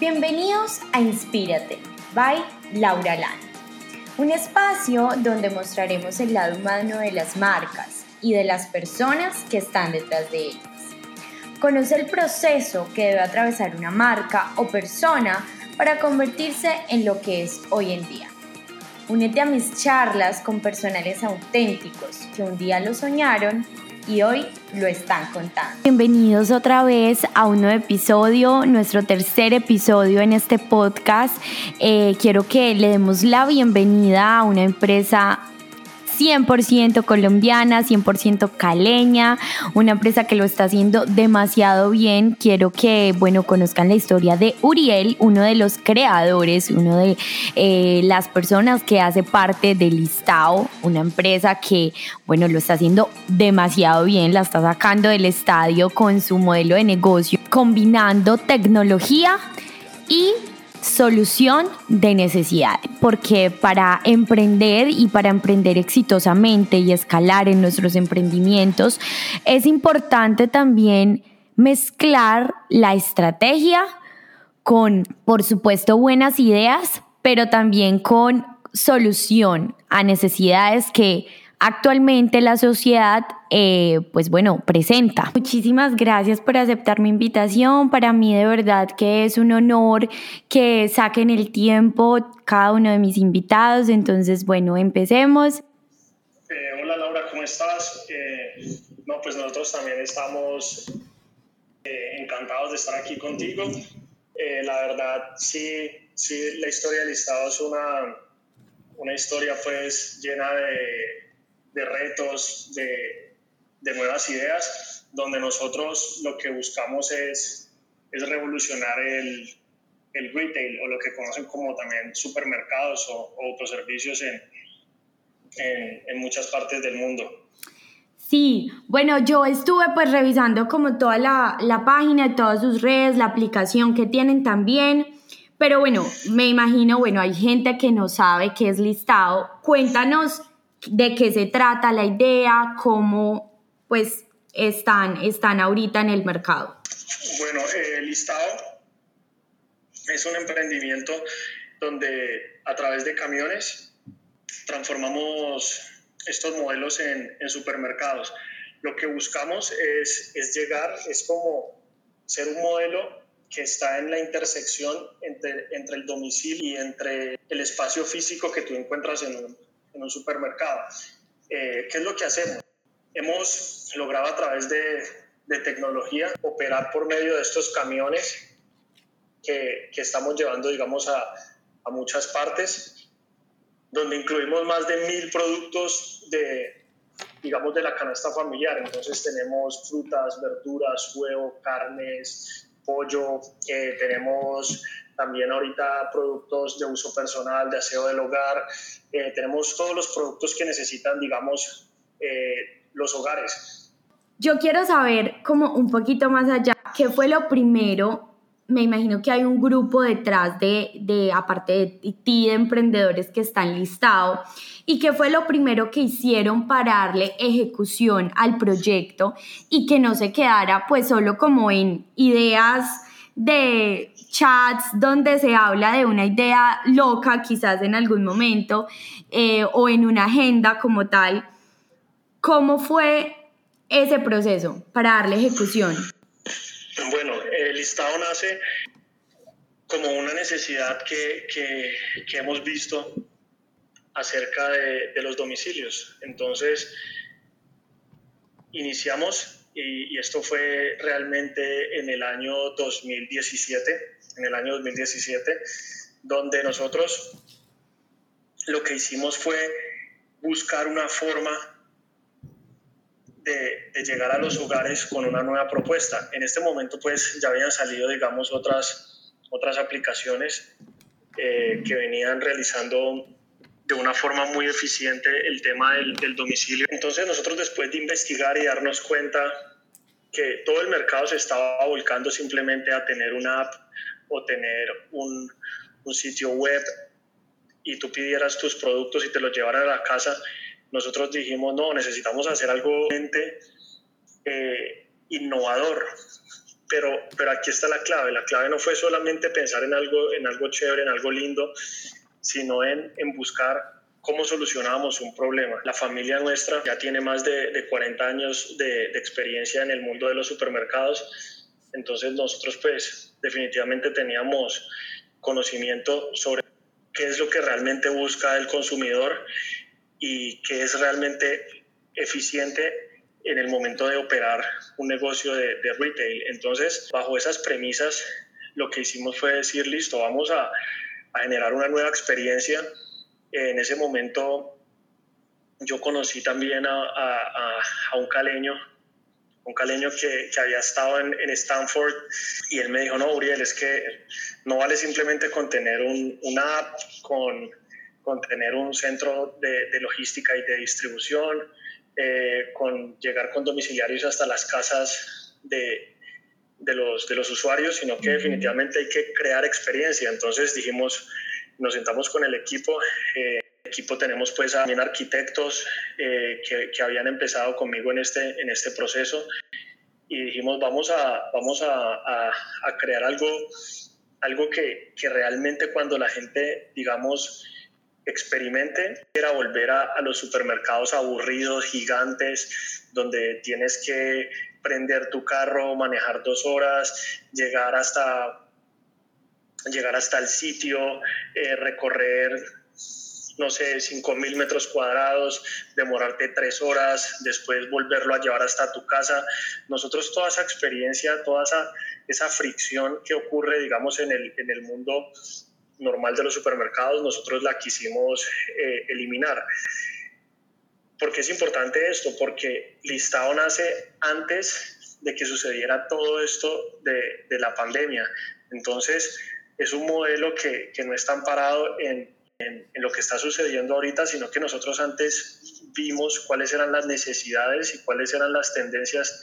Bienvenidos a Inspírate, by Laura Lan. Un espacio donde mostraremos el lado humano de las marcas y de las personas que están detrás de ellas. Conoce el proceso que debe atravesar una marca o persona para convertirse en lo que es hoy en día. Únete a mis charlas con personales auténticos que un día lo soñaron y hoy lo están contando. Bienvenidos otra vez a un nuevo episodio, nuestro tercer episodio en este podcast. Eh, quiero que le demos la bienvenida a una empresa 100% colombiana, 100% caleña, una empresa que lo está haciendo demasiado bien. Quiero que, bueno, conozcan la historia de Uriel, uno de los creadores, uno de eh, las personas que hace parte de Listao, una empresa que, bueno, lo está haciendo demasiado bien, la está sacando del estadio con su modelo de negocio, combinando tecnología y solución de necesidad, porque para emprender y para emprender exitosamente y escalar en nuestros emprendimientos, es importante también mezclar la estrategia con, por supuesto, buenas ideas, pero también con solución a necesidades que actualmente la sociedad, eh, pues bueno, presenta. Muchísimas gracias por aceptar mi invitación. Para mí de verdad que es un honor que saquen el tiempo cada uno de mis invitados. Entonces, bueno, empecemos. Eh, hola Laura, ¿cómo estás? Eh, no, pues nosotros también estamos encantados de estar aquí contigo. la verdad, sí, sí, la historia del Estado es una, una historia pues llena de de retos, de, de, nuevas ideas, donde nosotros lo que buscamos es, es revolucionar el, el, retail o lo que conocen como también supermercados o, autoservicios en, en, en muchas partes del mundo. Sí, bueno, yo estuve pues revisando como toda la, la página, todas sus redes, la aplicación que tienen también. Pero bueno, me imagino, bueno, hay gente que no sabe qué es listado. Cuéntanos de qué se trata la idea, cómo pues están, están ahorita en el mercado. Bueno, eh, listado es un emprendimiento donde a través de camiones transformamos estos modelos en, en supermercados. Lo que buscamos es, es, llegar, es como ser un modelo que está en la intersección entre, entre el domicilio y entre el espacio físico que tú encuentras en un, en un supermercado. Eh, ¿Qué es lo que hacemos? Hemos logrado a través de, de tecnología operar por medio de estos camiones que, que estamos llevando, digamos, a, a, muchas partes, donde incluimos más de mil productos de, digamos, de la canasta familiar. Entonces tenemos frutas, verduras, huevo, carnes, pollo, eh, tenemos también ahorita productos de uso personal, de aseo del hogar, eh, tenemos todos los productos que necesitan, digamos, eh, los hogares. Yo quiero saber como un poquito más allá, ¿qué fue lo primero? Me imagino que hay un grupo detrás de, de aparte de ti, de emprendedores que están listados. ¿Y qué fue lo primero que hicieron para darle ejecución al proyecto y que no se quedara pues solo como en ideas de chats donde se habla de una idea loca quizás en algún momento eh, o en una agenda como tal. ¿Cómo fue ese proceso para darle ejecución? Bueno, el listado nace como una necesidad que, que, hemos visto acerca de, de los domicilios. Entonces, iniciamos y, esto fue realmente en el año 2017, en el año 2017, donde nosotros lo que hicimos fue buscar una forma de, llegar a los hogares con una nueva propuesta. En este momento pues ya habían salido digamos otras, otras aplicaciones eh, que venían realizando de una forma muy eficiente el tema del, domicilio. Entonces nosotros después de investigar y darnos cuenta que todo el mercado se estaba volcando simplemente a tener una app o tener un, un sitio web y tú pidieras tus productos y te los llevaran a la casa, nosotros dijimos, no, necesitamos hacer algo eh, innovador. pero, pero aquí está la clave. La clave no fue solamente pensar en algo, en algo chévere, en algo lindo, sino en, en buscar cómo solucionábamos un problema. La familia nuestra ya tiene más de, de 40 años de, de, experiencia en el mundo de los supermercados, entonces nosotros pues definitivamente teníamos conocimiento sobre qué es lo que realmente busca el consumidor y qué es realmente eficiente en el momento de operar un negocio de, de, retail. Entonces, bajo esas premisas, lo que hicimos fue decir, listo, vamos a, a generar una nueva experiencia. En ese momento yo conocí también a, a, a un caleño, un caleño que, que había estado en, en, Stanford y él me dijo, no, Uriel, es que no vale simplemente con tener un, una app, con, con tener un centro de, de logística y de distribución, eh, con llegar con domiciliarios hasta las casas de, de, los, de los usuarios, sino que definitivamente hay que crear experiencia. Entonces dijimos, nos sentamos con el equipo. Eh, equipo tenemos pues también arquitectos eh, que, que, habían empezado conmigo en este, en este proceso y dijimos vamos a, vamos a, a, a crear algo, algo que, que realmente cuando la gente digamos experimente era volver a, a, los supermercados aburridos, gigantes, donde tienes que prender tu carro, manejar dos horas, llegar hasta, llegar hasta el sitio, eh, recorrer, no sé, 5.000 metros cuadrados, demorarte tres horas, después volverlo a llevar hasta tu casa. Nosotros toda esa experiencia, toda esa, esa fricción que ocurre, digamos, en el, en el mundo normal de los supermercados, nosotros la quisimos eh, eliminar. ¿Por qué es importante esto? Porque Listado nace antes de que sucediera todo esto de, de la pandemia. Entonces, es un modelo que, que no está amparado en, en, en, lo que está sucediendo ahorita, sino que nosotros antes vimos cuáles eran las necesidades y cuáles eran las tendencias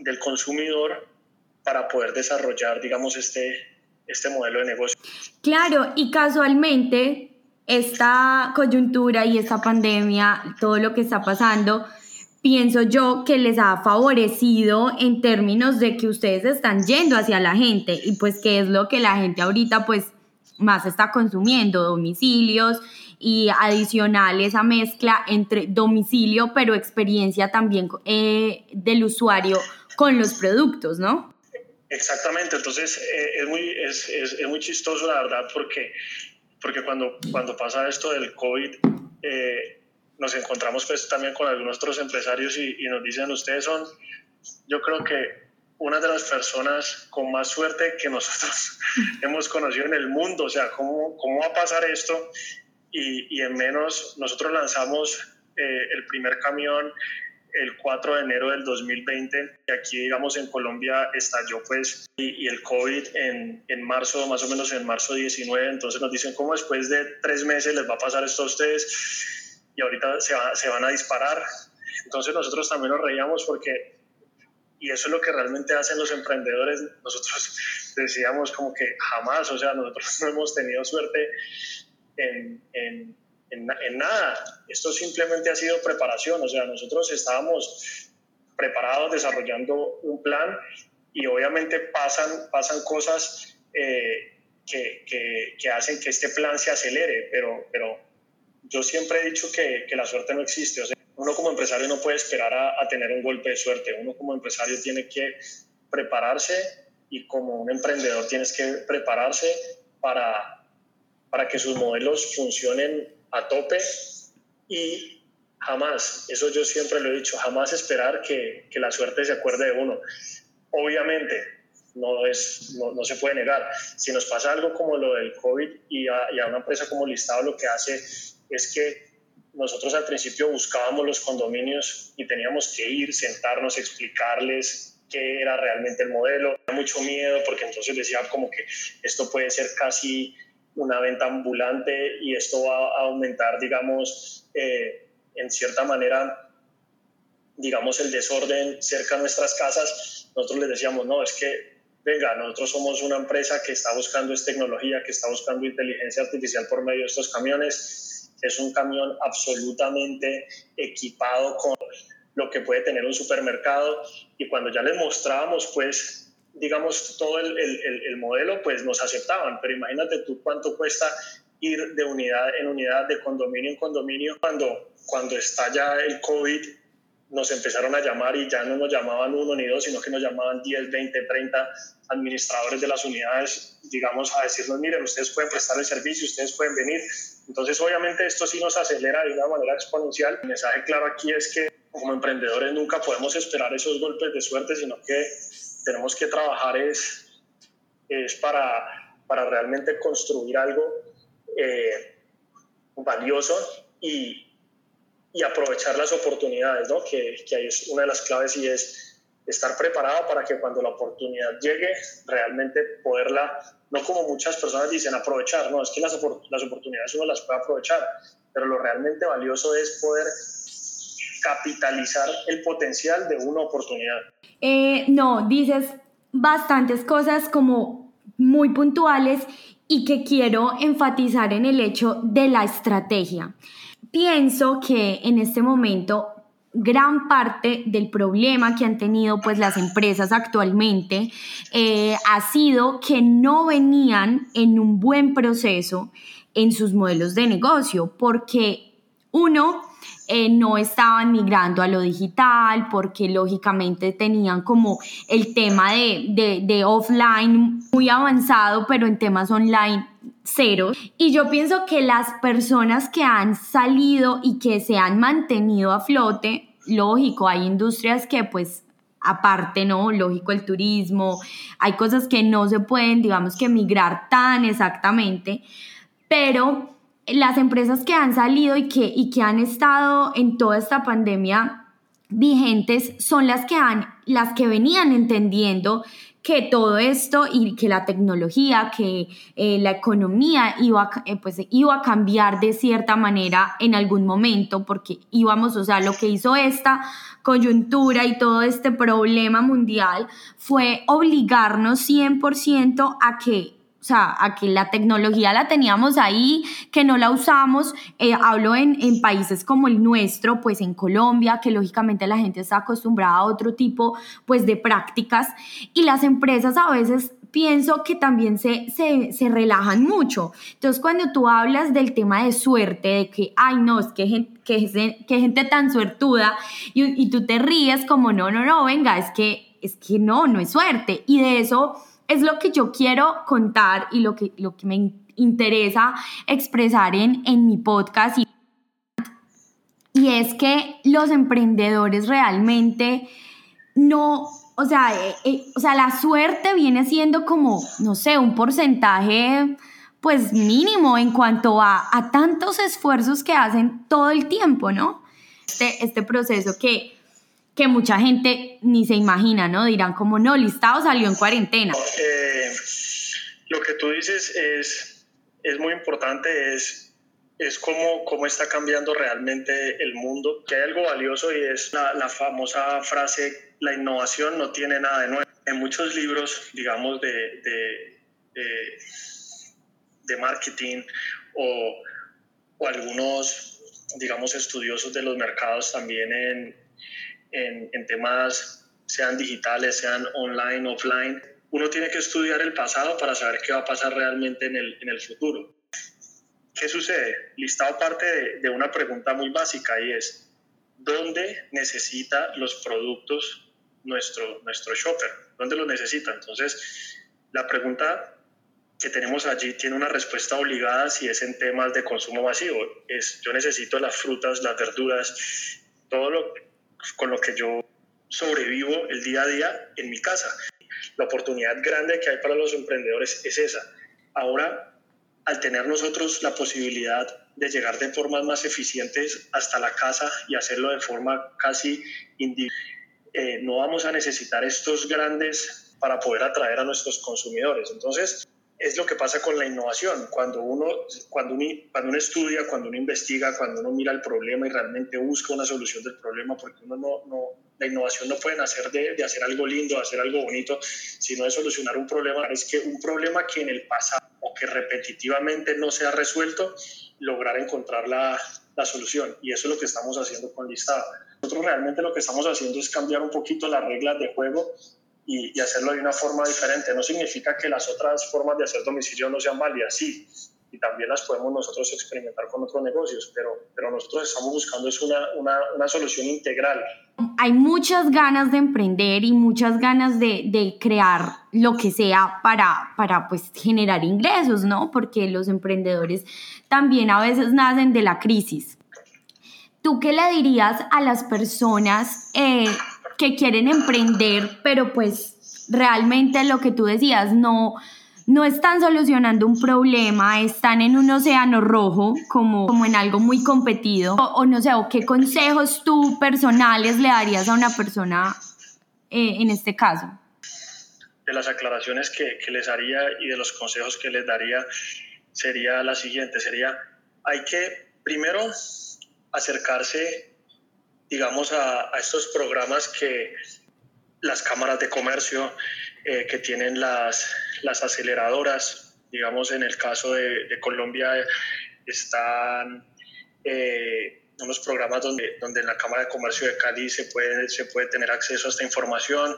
del consumidor para poder desarrollar, digamos, este, este modelo de negocio. Claro, y casualmente esta coyuntura y esta pandemia, todo lo que está pasando, pienso yo que les ha favorecido en términos de que ustedes están yendo hacia la gente y pues que es lo que la gente ahorita pues más está consumiendo, domicilios y adicionales a mezcla entre domicilio pero experiencia también eh, del usuario con los productos, ¿no? Exactamente, entonces eh, es, muy, es, es, es, muy chistoso la verdad porque, porque cuando, cuando pasa esto del COVID eh, nos encontramos pues también con algunos otros empresarios y, y, nos dicen ustedes son, yo creo que una de las personas con más suerte que nosotros hemos conocido en el mundo, o sea, ¿cómo, cómo va a pasar esto? Y, y en menos, nosotros lanzamos eh, el primer camión el 4 de enero del 2020, y aquí digamos en Colombia estalló pues y, y el COVID en, en, marzo, más o menos en marzo 19, entonces nos dicen cómo después de tres meses les va a pasar esto a ustedes y ahorita se, va, se van a disparar. Entonces nosotros también nos reíamos porque, y eso es lo que realmente hacen los emprendedores, nosotros decíamos como que jamás, o sea, nosotros no hemos tenido suerte en, en en, en, nada. Esto simplemente ha sido preparación. O sea, nosotros estábamos preparados desarrollando un plan y obviamente pasan, pasan cosas eh, que, que, que, hacen que este plan se acelere, pero, pero yo siempre he dicho que, que la suerte no existe. O sea, uno como empresario no puede esperar a, a tener un golpe de suerte. Uno como empresario tiene que prepararse y como un emprendedor tienes que prepararse para, para que sus modelos funcionen a tope y jamás, eso yo siempre lo he dicho, jamás esperar que, que la suerte se acuerde de uno. Obviamente, no, es, no, no, se puede negar. Si nos pasa algo como lo del COVID y a, y a, una empresa como Listado lo que hace es que nosotros al principio buscábamos los condominios y teníamos que ir, sentarnos, explicarles qué era realmente el modelo. Mucho miedo porque entonces decía como que esto puede ser casi una venta ambulante y esto va a aumentar, digamos, eh, en cierta manera, digamos, el desorden cerca de nuestras casas. Nosotros les decíamos, no, es que, venga, nosotros somos una empresa que está buscando es tecnología, que está buscando inteligencia artificial por medio de estos camiones. Es un camión absolutamente equipado con lo que puede tener un supermercado. Y cuando ya les mostrábamos, pues, digamos, todo el, el, el, modelo, pues nos aceptaban, pero imagínate tú cuánto cuesta ir de unidad en unidad, de condominio en condominio, cuando, cuando estalla el COVID, nos empezaron a llamar y ya no nos llamaban uno ni dos, sino que nos llamaban 10, 20, 30 administradores de las unidades, digamos, a decirnos, miren, ustedes pueden prestar el servicio, ustedes pueden venir. Entonces, obviamente, esto sí nos acelera de una manera exponencial. El mensaje claro aquí es que como emprendedores nunca podemos esperar esos golpes de suerte, sino que tenemos que trabajar es, es para, para realmente construir algo eh, valioso y, y, aprovechar las oportunidades, ¿no? que, que ahí es una de las claves y es estar preparado para que cuando la oportunidad llegue, realmente poderla, no como muchas personas dicen, aprovechar, no, es que las, las oportunidades uno las puede aprovechar, pero lo realmente valioso es poder capitalizar el potencial de una oportunidad. Eh, no, dices bastantes cosas como muy puntuales y que quiero enfatizar en el hecho de la estrategia. Pienso que en este momento gran parte del problema que han tenido pues las empresas actualmente eh, ha sido que no venían en un buen proceso en sus modelos de negocio porque uno eh, no estaban migrando a lo digital porque lógicamente tenían como el tema de, de, offline muy avanzado, pero en temas online cero. Y yo pienso que las personas que han salido y que se han mantenido a flote, lógico, hay industrias que pues aparte, ¿no? Lógico, el turismo, hay cosas que no se pueden, digamos que migrar tan exactamente, pero las empresas que han salido y que, y que han estado en toda esta pandemia vigentes son las que han, las que venían entendiendo que todo esto y que la tecnología, que eh, la economía iba, eh, pues, iba a cambiar de cierta manera en algún momento, porque íbamos, o sea, lo que hizo esta coyuntura y todo este problema mundial fue obligarnos 100% a que o sea, a que la tecnología la teníamos ahí, que no la usamos. Eh, hablo en, en, países como el nuestro, pues en Colombia, que lógicamente la gente está acostumbrada a otro tipo pues de prácticas y las empresas a veces pienso que también se, se, se, relajan mucho. Entonces, cuando tú hablas del tema de suerte, de que, ay, no, es que gente, que, que gente tan suertuda, y, y tú te ríes como, no, no, no, venga, es que, es que no, no es suerte. Y de eso es lo que yo quiero contar y lo que, lo que me interesa expresar en, en mi podcast. Y, y es que los emprendedores realmente no, o sea, eh, eh, o sea, la suerte viene siendo como, no sé, un porcentaje pues mínimo en cuanto a, a tantos esfuerzos que hacen todo el tiempo, ¿no? Este, este proceso que que mucha gente ni se imagina, ¿no? Dirán como, no, listado salió en cuarentena. Lo que tú dices es, es muy importante, es, es cómo, cómo está cambiando realmente el mundo. Que hay algo valioso y es la, la famosa frase, la innovación no tiene nada de nuevo. En muchos libros, digamos, de, de, de, de marketing o, o algunos, digamos, estudiosos de los mercados también en, en, temas, sean digitales, sean online, offline, uno tiene que estudiar el pasado para saber qué va a pasar realmente en el, en el futuro. ¿Qué sucede? Listado parte de, de, una pregunta muy básica y es, ¿dónde necesita los productos nuestro, nuestro shopper? ¿Dónde los necesita? Entonces, la pregunta que tenemos allí tiene una respuesta obligada si es en temas de consumo masivo. Es, yo necesito las frutas, las verduras, todo lo, con lo que yo sobrevivo el día a día en mi casa. La oportunidad grande que hay para los emprendedores es esa. Ahora, al tener nosotros la posibilidad de llegar de formas más eficientes hasta la casa y hacerlo de forma casi individual, eh, no vamos a necesitar estos grandes para poder atraer a nuestros consumidores. Entonces, es lo que pasa con la innovación. Cuando uno, cuando, uno, cuando uno estudia, cuando uno investiga, cuando uno mira el problema y realmente busca una solución del problema, porque uno no, no la innovación no puede nacer de, de, hacer algo lindo, de hacer algo bonito, sino de solucionar un problema. Es que un problema que en el pasado o que repetitivamente no se ha resuelto, lograr encontrar la, la solución. Y eso es lo que estamos haciendo con Listado. Nosotros realmente lo que estamos haciendo es cambiar un poquito las reglas de juego y, hacerlo de una forma diferente. No significa que las otras formas de hacer domicilio no sean válidas, sí, y también las podemos nosotros experimentar con otros negocios, pero, pero nosotros estamos buscando es una, una, una solución integral. Hay muchas ganas de emprender y muchas ganas de, de, crear lo que sea para, para pues generar ingresos, ¿no? Porque los emprendedores también a veces nacen de la crisis. ¿Tú qué le dirías a las personas eh, que quieren emprender, pero pues realmente lo que tú decías, no no están solucionando un problema, están en un océano rojo, como, como en algo muy competido, o, no sé, o qué consejos tú personales le darías a una persona eh, en este caso. De las aclaraciones que, que, les haría y de los consejos que les daría sería la siguiente, sería, hay que primero acercarse, digamos, a, estos programas que las cámaras de comercio eh, que tienen las, las aceleradoras. Digamos, en el caso de, Colombia están eh, unos programas donde, donde en la Cámara de Comercio de Cali se puede, se puede tener acceso a esta información,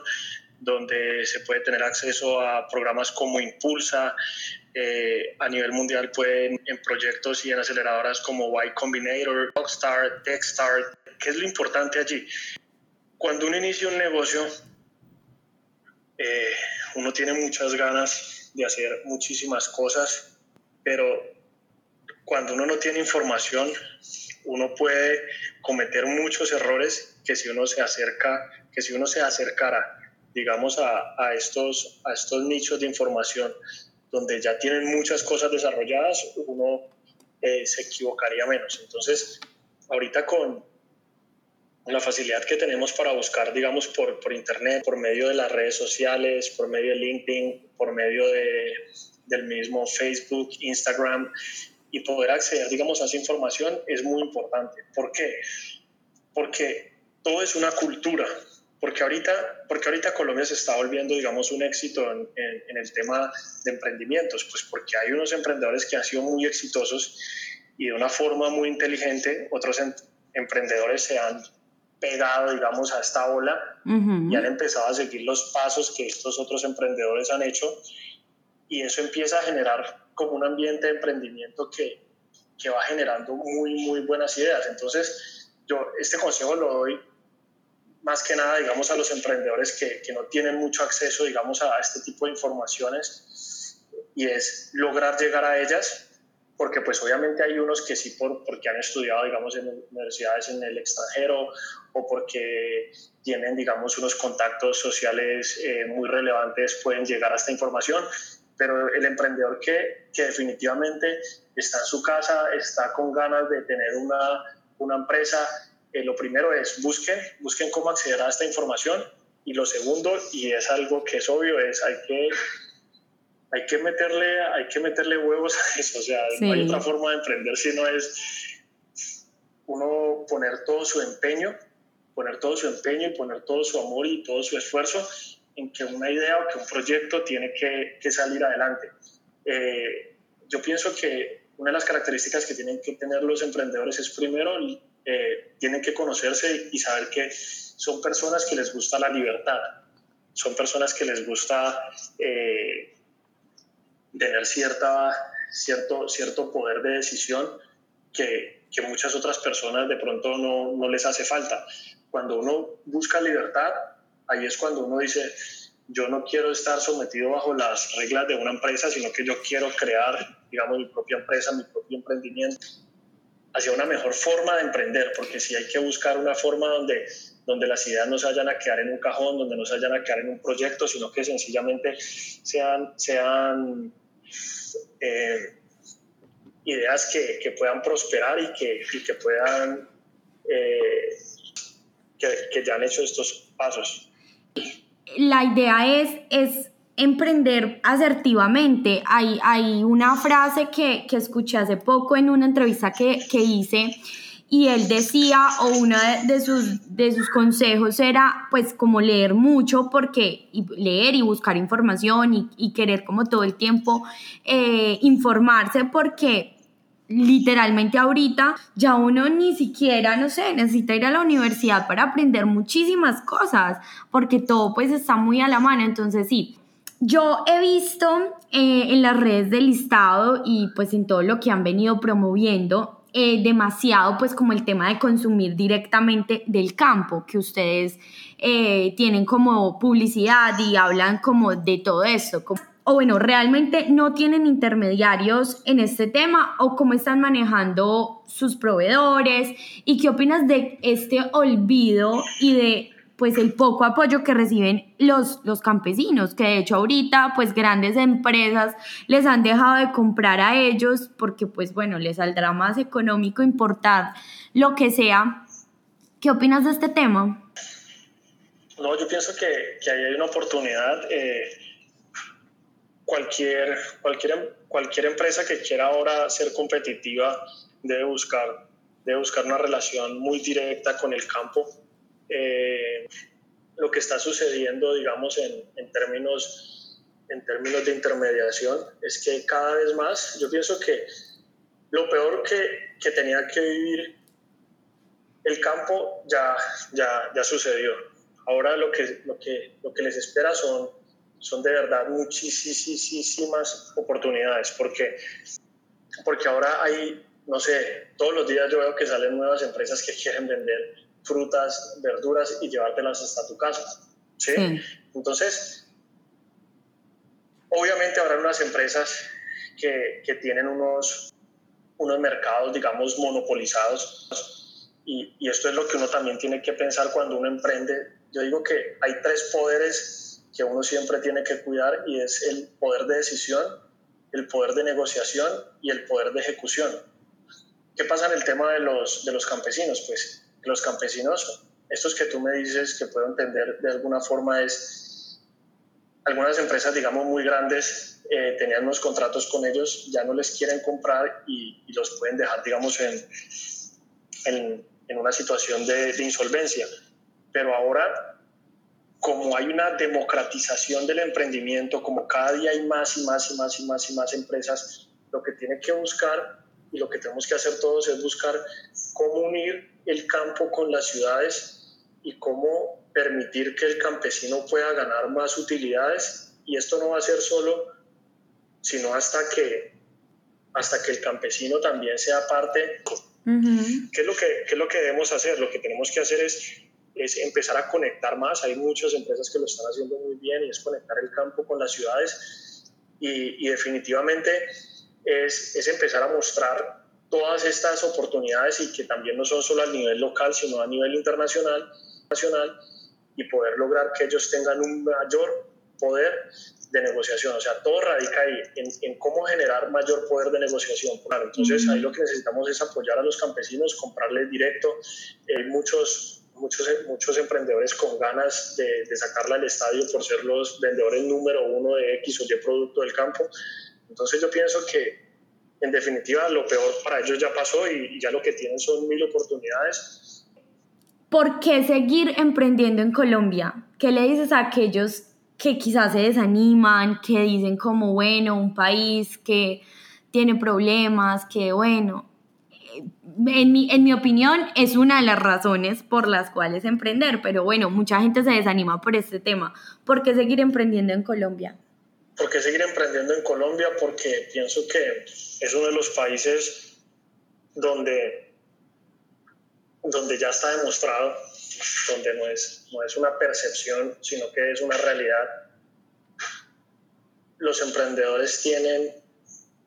donde se puede tener acceso a programas como Impulsa. Eh, a nivel mundial pueden en proyectos y en aceleradoras como Y Combinator, Rockstar, Techstart. ¿Qué es lo importante allí? Cuando uno inicia un negocio, eh, uno tiene muchas ganas de hacer muchísimas cosas, pero cuando uno no tiene información, uno puede cometer muchos errores que si uno se acerca, que si uno se acercara, digamos, a, a estos, a estos nichos de información donde ya tienen muchas cosas desarrolladas, uno eh, se equivocaría menos. Entonces, ahorita con, la facilidad que tenemos para buscar, digamos, por, por Internet, por medio de las redes sociales, por medio de LinkedIn, por medio de, del mismo Facebook, Instagram, y poder acceder, digamos, a esa información es muy importante. ¿Por qué? Porque todo es una cultura. Porque ahorita, porque ahorita Colombia se está volviendo, digamos, un éxito en, en, el tema de emprendimientos, pues porque hay unos emprendedores que han sido muy exitosos y de una forma muy inteligente, otros em, emprendedores se han pegado, digamos, a esta ola y han empezado a seguir los pasos que estos otros emprendedores han hecho y eso empieza a generar como un ambiente de emprendimiento que, que va generando muy, muy buenas ideas. Entonces, yo este consejo lo doy más que nada, digamos, a los emprendedores que, que no tienen mucho acceso, digamos, a este tipo de informaciones y es lograr llegar a ellas porque pues obviamente hay unos que sí por, porque han estudiado, digamos, en universidades en el extranjero o porque tienen, digamos, unos contactos sociales eh, muy relevantes, pueden llegar a esta información, pero el emprendedor que, que definitivamente está en su casa, está con ganas de tener una, una empresa, eh, lo primero es busquen, busquen cómo acceder a esta información. Y lo segundo, y es algo que es obvio, es hay que hay que meterle, hay que meterle huevos a eso, o sea, no hay otra forma de emprender si no es uno poner todo su empeño, poner todo su empeño y poner todo su amor y todo su esfuerzo en que una idea o que un proyecto tiene que, que salir adelante. Eh, yo pienso que una de las características que tienen que tener los emprendedores es primero, eh, tienen que conocerse y saber que son personas que les gusta la libertad, son personas que les gusta eh, tener cierta, cierto, cierto poder de decisión que, que muchas otras personas de pronto no, no, les hace falta. Cuando uno busca libertad, ahí es cuando uno dice, yo no quiero estar sometido bajo las reglas de una empresa, sino que yo quiero crear, digamos, mi propia empresa, mi propio emprendimiento, hacia una mejor forma de emprender, porque si hay que buscar una forma donde donde las ideas no se vayan a quedar en un cajón, donde no se vayan a quedar en un proyecto, sino que sencillamente sean, sean eh, ideas que, que, puedan prosperar y que, y que puedan, eh, que, ya han hecho estos pasos. La idea es, es emprender asertivamente. Hay, hay una frase que, que escuché hace poco en una entrevista que, que hice y él decía, o uno de, sus, de sus consejos era pues como leer mucho, porque leer y buscar información y, querer como todo el tiempo eh, informarse, porque literalmente ahorita ya uno ni siquiera, no sé, necesita ir a la universidad para aprender muchísimas cosas, porque todo pues está muy a la mano. Entonces sí, yo he visto eh, en las redes del listado y pues en todo lo que han venido promoviendo eh, demasiado pues como el tema de consumir directamente del campo, que ustedes eh, tienen como publicidad y hablan como de todo esto. O bueno, realmente no tienen intermediarios en este tema o cómo están manejando sus proveedores y qué opinas de este olvido y de pues el poco apoyo que reciben los, los campesinos, que de hecho ahorita pues grandes empresas les han dejado de comprar a ellos porque pues bueno, les saldrá más económico importar lo que sea. ¿Qué opinas de este tema? No, yo pienso que, que ahí hay una oportunidad. Eh, cualquier, cualquier, cualquier empresa que quiera ahora ser competitiva debe buscar, debe buscar una relación muy directa con el campo eh, lo que está sucediendo, digamos, en, en, términos, en términos de intermediación, es que cada vez más, yo pienso que lo peor que, que tenía que vivir el campo ya, ya, ya sucedió. Ahora lo que, lo que, lo que les espera son, son de verdad muchísimas oportunidades, porque, porque ahora hay, no sé, todos los días yo veo que salen nuevas empresas que quieren vender frutas, verduras y llevártelas hasta tu casa. ¿sí? Entonces, obviamente habrá unas empresas que, que, tienen unos, unos mercados, digamos, monopolizados. Y, y, esto es lo que uno también tiene que pensar cuando uno emprende. Yo digo que hay tres poderes que uno siempre tiene que cuidar y es el poder de decisión, el poder de negociación y el poder de ejecución. ¿Qué pasa en el tema de los, de los campesinos? Pues los campesinos, estos que tú me dices que puedo entender de alguna forma es, algunas empresas, digamos, muy grandes eh, tenían unos contratos con ellos, ya no les quieren comprar y, los pueden dejar, digamos, en, en, en una situación de, de insolvencia. Pero ahora, como hay una democratización del emprendimiento, como cada día hay más y más y más y más y más empresas, lo que tiene que buscar y lo que tenemos que hacer todos es buscar cómo unir el campo con las ciudades y cómo permitir que el campesino pueda ganar más utilidades. Y esto no va a ser solo, sino hasta que, hasta que el campesino también sea parte. ¿Qué, es lo que, ¿Qué es lo que debemos hacer? Lo que tenemos que hacer es, es empezar a conectar más. Hay muchas empresas que lo están haciendo muy bien y es conectar el campo con las ciudades. Y, y definitivamente es, es empezar a mostrar todas estas oportunidades y que también no son solo a nivel local, sino a nivel internacional nacional, y poder lograr que ellos tengan un mayor poder de negociación. O sea, todo radica ahí en, en cómo generar mayor poder de negociación. Claro, entonces, ahí lo que necesitamos es apoyar a los campesinos, comprarles directo. Hay eh, muchos, muchos, muchos emprendedores con ganas de, de sacarla al estadio por ser los vendedores número uno de X o Y producto del campo. Entonces, yo pienso que en definitiva lo peor para ellos ya pasó y, ya lo que tienen son mil oportunidades. ¿Por qué seguir emprendiendo en Colombia? ¿Qué le dices a aquellos que quizás se desaniman, que dicen como, bueno, un país que tiene problemas, que bueno, en mi, en mi opinión es una de las razones por las cuales emprender, pero bueno, mucha gente se desanima por este tema. ¿Por qué seguir emprendiendo en Colombia? ¿Por qué seguir emprendiendo en Colombia? Porque pienso que es uno de los países donde, donde ya está demostrado, donde no es, no es una percepción, sino que es una realidad. Los emprendedores tienen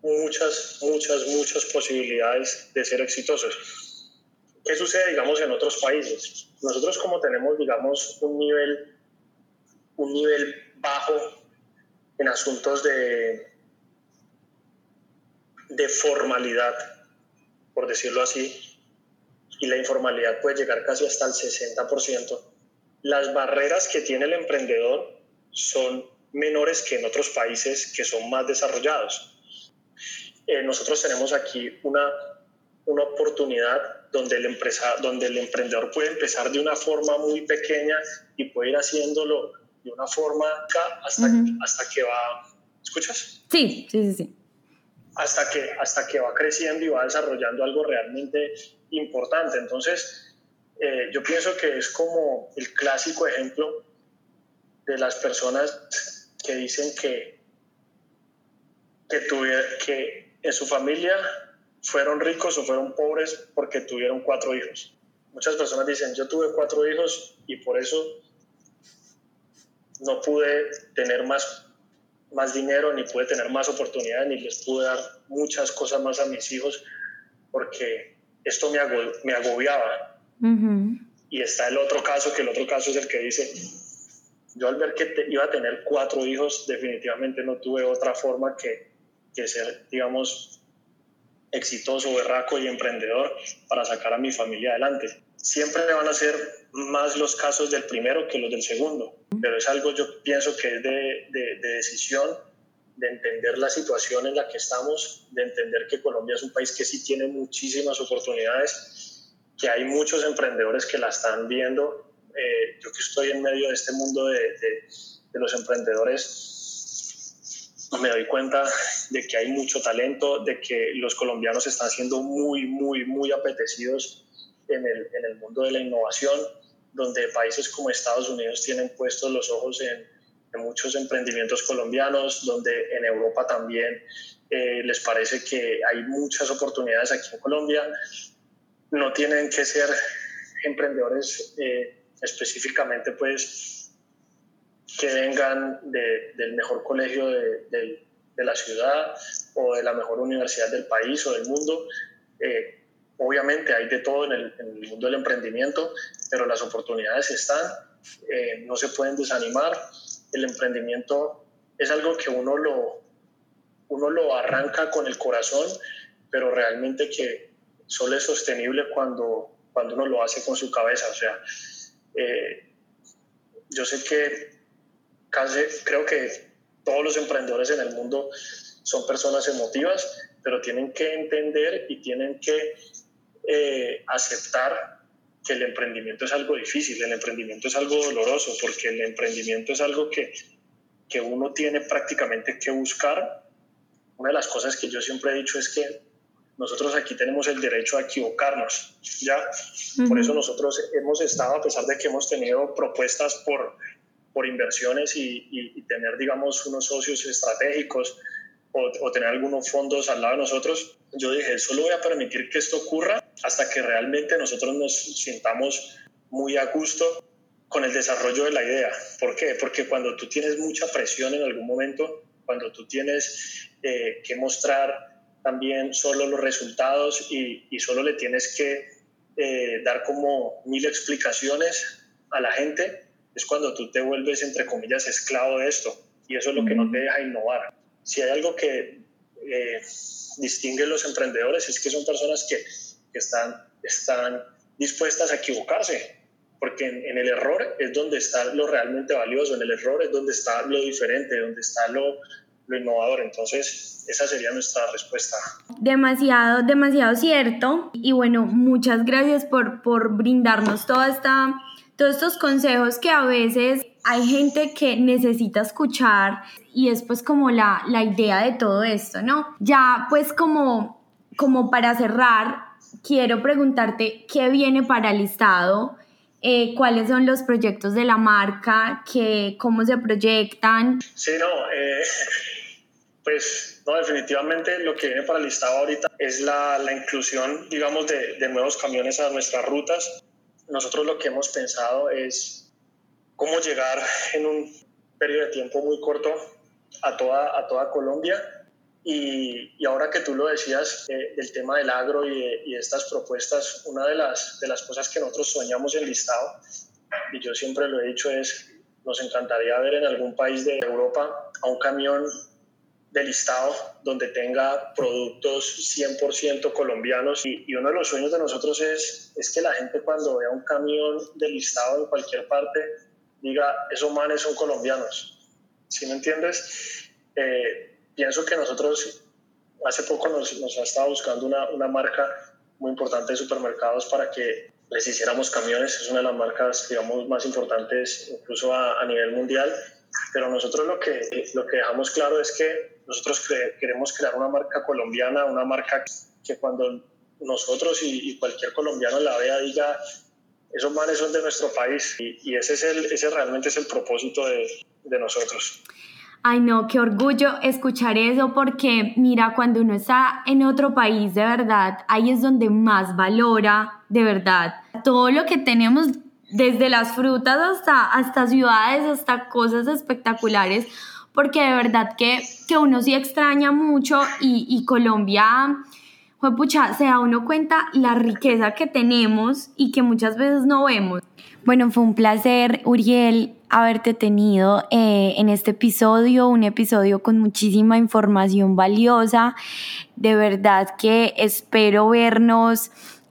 muchas, muchas, muchas posibilidades de ser exitosos. ¿Qué sucede, digamos, en otros países? Nosotros como tenemos, digamos, un nivel, un nivel bajo en asuntos de, de formalidad, por decirlo así, y la informalidad puede llegar casi hasta el 60%, las barreras que tiene el emprendedor son menores que en otros países que son más desarrollados. Eh, nosotros tenemos aquí una, una oportunidad donde el, empresa, donde el emprendedor puede empezar de una forma muy pequeña y puede ir haciéndolo de una forma hasta, hasta que va... ¿Escuchas? Sí, sí, sí, sí. hasta que, hasta que va creciendo y va desarrollando algo realmente importante. Entonces, eh, yo pienso que es como el clásico ejemplo de las personas que dicen que, que, que en su familia fueron ricos o fueron pobres porque tuvieron cuatro hijos. Muchas personas dicen, yo tuve cuatro hijos y por eso no pude tener más, más dinero, ni pude tener más oportunidades, ni les pude dar muchas cosas más a mis hijos, porque esto me, me agobiaba. Y está el otro caso, que el otro caso es el que dice, yo al ver que iba a tener cuatro hijos, definitivamente no tuve otra forma que, que ser, digamos, exitoso, berraco y emprendedor para sacar a mi familia adelante. Siempre van a ser más los casos del primero que los del segundo, pero es algo yo pienso que es de, de, de decisión, de entender la situación en la que estamos, de entender que Colombia es un país que sí tiene muchísimas oportunidades, que hay muchos emprendedores que la están viendo. Eh, yo que estoy en medio de este mundo de, de, los emprendedores, me doy cuenta de que hay mucho talento, de que los colombianos están siendo muy, muy, muy apetecidos en el, en el mundo de la innovación, donde países como Estados Unidos tienen puestos los ojos en, muchos emprendimientos colombianos, donde en Europa también eh, les parece que hay muchas oportunidades aquí en Colombia. No tienen que ser emprendedores eh, específicamente, pues, que vengan de, del mejor colegio de, de, de, la ciudad o de la mejor universidad del país o del mundo. Eh, obviamente hay de todo en el, en el, mundo del emprendimiento, pero las oportunidades están, eh, no se pueden desanimar. El emprendimiento es algo que uno lo, uno lo arranca con el corazón, pero realmente que solo es sostenible cuando, cuando uno lo hace con su cabeza. O sea, eh, yo sé que casi, creo que todos los emprendedores en el mundo son personas emotivas, pero tienen que entender y tienen que eh, aceptar que el emprendimiento es algo difícil, el emprendimiento es algo doloroso, porque el emprendimiento es algo que, que uno tiene prácticamente que buscar. Una de las cosas que yo siempre he dicho es que nosotros aquí tenemos el derecho a equivocarnos, ¿ya? Uh -huh. Por eso nosotros hemos estado, a pesar de que hemos tenido propuestas por por inversiones y, y, y, tener, digamos, unos socios estratégicos o, o, tener algunos fondos al lado de nosotros, yo dije, solo voy a permitir que esto ocurra hasta que realmente nosotros nos sintamos muy a gusto con el desarrollo de la idea. ¿Por qué? Porque cuando tú tienes mucha presión en algún momento, cuando tú tienes eh, que mostrar también solo los resultados y, y solo le tienes que eh, dar como mil explicaciones a la gente, es cuando tú te vuelves, entre comillas, esclavo de esto. Y eso es lo que no te deja innovar. Si hay algo que eh, distingue a los emprendedores es que son personas que, que están, están dispuestas a equivocarse, porque en, en, el error es donde está lo realmente valioso, en el error es donde está lo diferente, donde está lo, lo innovador. Entonces, esa sería nuestra respuesta. Demasiado, demasiado cierto. Y bueno, muchas gracias por, por brindarnos toda esta todos estos consejos que a veces hay gente que necesita escuchar y es pues como la, la idea de todo esto, ¿no? Ya pues como, como para cerrar, quiero preguntarte qué viene para el listado, eh, cuáles son los proyectos de la marca, que, cómo se proyectan. Sí, no, eh, pues no, definitivamente lo que viene para el listado ahorita es la, la inclusión, digamos, de, de nuevos camiones a nuestras rutas nosotros lo que hemos pensado es cómo llegar en un periodo de tiempo muy corto a toda, a toda Colombia. Y, y ahora que tú lo decías eh, tema del agro y, de, y de estas propuestas, una de las, de las cosas que nosotros soñamos en listado, y yo siempre lo he dicho, es nos encantaría ver en algún país de Europa a un camión de listado donde tenga productos 100% colombianos y, uno de los sueños de nosotros es, es que la gente cuando vea un camión de listado en cualquier parte diga, esos manes son colombianos. ¿Sí me entiendes? Eh, pienso que nosotros hace poco nos, nos ha estado buscando una, una marca muy importante de supermercados para que les hiciéramos camiones. Es una de las marcas, digamos, más importantes incluso a nivel mundial. Pero nosotros lo que, lo que dejamos claro es que nosotros queremos crear una marca colombiana, una marca que cuando nosotros y, cualquier colombiano la vea diga, esos manes son de nuestro país y, ese, es el, ese realmente es el propósito de, de nosotros. Ay, no, qué orgullo escuchar eso porque mira, cuando uno está en otro país de verdad, ahí es donde más valora de verdad todo lo que tenemos desde las frutas hasta, hasta ciudades, hasta cosas espectaculares, porque de verdad que, que uno sí extraña mucho y, y Colombia, pucha, se da uno cuenta la riqueza que tenemos y que muchas veces no vemos. Bueno, fue un placer, Uriel, haberte tenido eh, en este episodio, un episodio con muchísima información valiosa. De verdad que espero vernos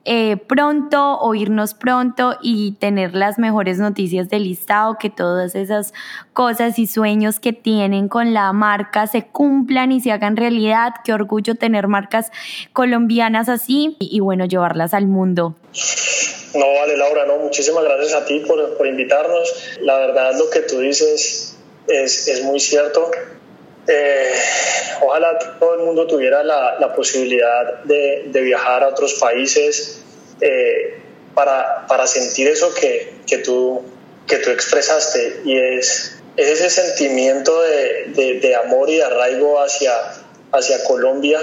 eh, pronto, oírnos pronto y tener las mejores noticias del listado, que todas esas cosas y sueños que tienen con la marca se cumplan y se hagan realidad. Qué orgullo tener marcas colombianas así y, bueno, llevarlas al mundo. No, vale, Laura, no, muchísimas gracias a ti por, por invitarnos. La verdad, lo que tú dices es, es muy cierto. Eh, ojalá todo el mundo tuviera la, la posibilidad de, de, viajar a otros países eh, para, para, sentir eso que, que, tú, que tú expresaste y es, es ese sentimiento de, de, de, amor y de arraigo hacia, hacia Colombia.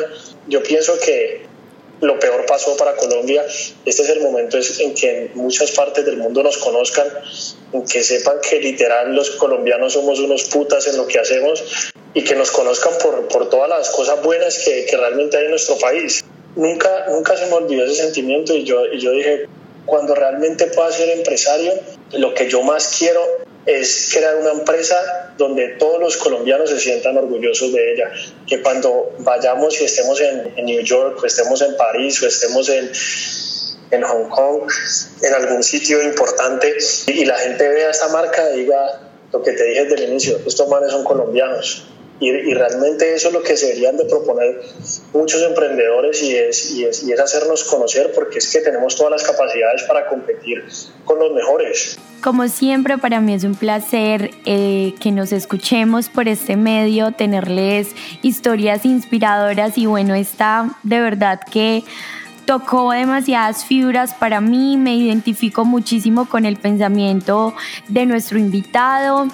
Yo pienso que lo peor pasó para Colombia. Este es el momento en que en muchas partes del mundo nos conozcan, en que sepan que literal los colombianos somos unos putas en lo que hacemos y que nos conozcan por, por todas las cosas buenas que, que, realmente hay en nuestro país. Nunca, nunca se me olvidó ese sentimiento y yo, y yo dije, cuando realmente pueda ser empresario, lo que yo más quiero es crear una empresa donde todos los colombianos se sientan orgullosos de ella, que cuando vayamos y estemos en, en New York o estemos en París o estemos en, en Hong Kong, en algún sitio importante, y la gente vea esta marca y diga lo que te dije desde el inicio, estos manes son colombianos. Y, realmente eso es lo que se deberían de proponer muchos emprendedores y es, y, es, y es hacernos conocer porque es que tenemos todas las capacidades para competir con los mejores. Como siempre, para mí es un placer eh, que nos escuchemos por este medio, tenerles historias inspiradoras y bueno, está de verdad que tocó demasiadas fibras para mí, me identifico muchísimo con el pensamiento de nuestro invitado.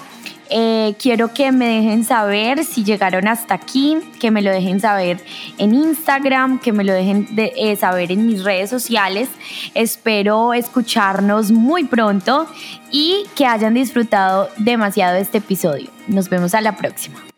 Eh, quiero que me dejen saber si llegaron hasta aquí, que me lo dejen saber en Instagram, que me lo dejen eh, saber en mis redes sociales. Espero escucharnos muy pronto y que hayan disfrutado demasiado este episodio. Nos vemos a la próxima.